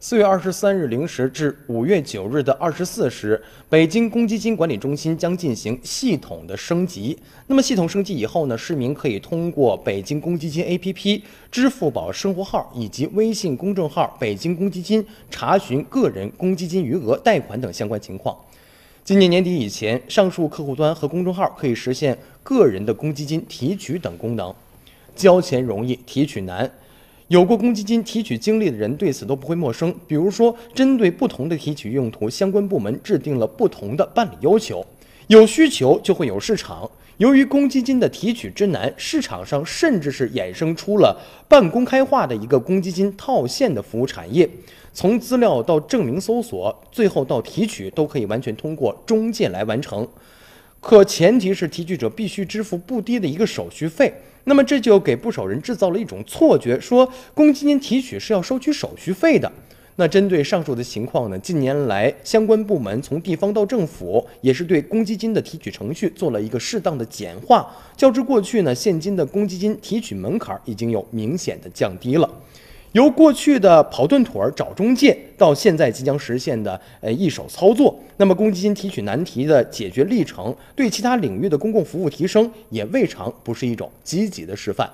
四月二十三日零时至五月九日的二十四时，北京公积金管理中心将进行系统的升级。那么，系统升级以后呢，市民可以通过北京公积金 APP、支付宝生活号以及微信公众号“北京公积金”查询个人公积金余额、贷款等相关情况。今年年底以前，上述客户端和公众号可以实现个人的公积金提取等功能。交钱容易，提取难。有过公积金提取经历的人对此都不会陌生。比如说，针对不同的提取用途，相关部门制定了不同的办理要求。有需求就会有市场。由于公积金的提取之难，市场上甚至是衍生出了半公开化的一个公积金套现的服务产业。从资料到证明搜索，最后到提取，都可以完全通过中介来完成。可前提是提取者必须支付不低的一个手续费，那么这就给不少人制造了一种错觉，说公积金提取是要收取手续费的。那针对上述的情况呢，近年来相关部门从地方到政府也是对公积金的提取程序做了一个适当的简化，较之过去呢，现金的公积金提取门槛已经有明显的降低了。由过去的跑断腿儿找中介，到现在即将实现的呃一手操作，那么公积金提取难题的解决历程，对其他领域的公共服务提升也未尝不是一种积极的示范。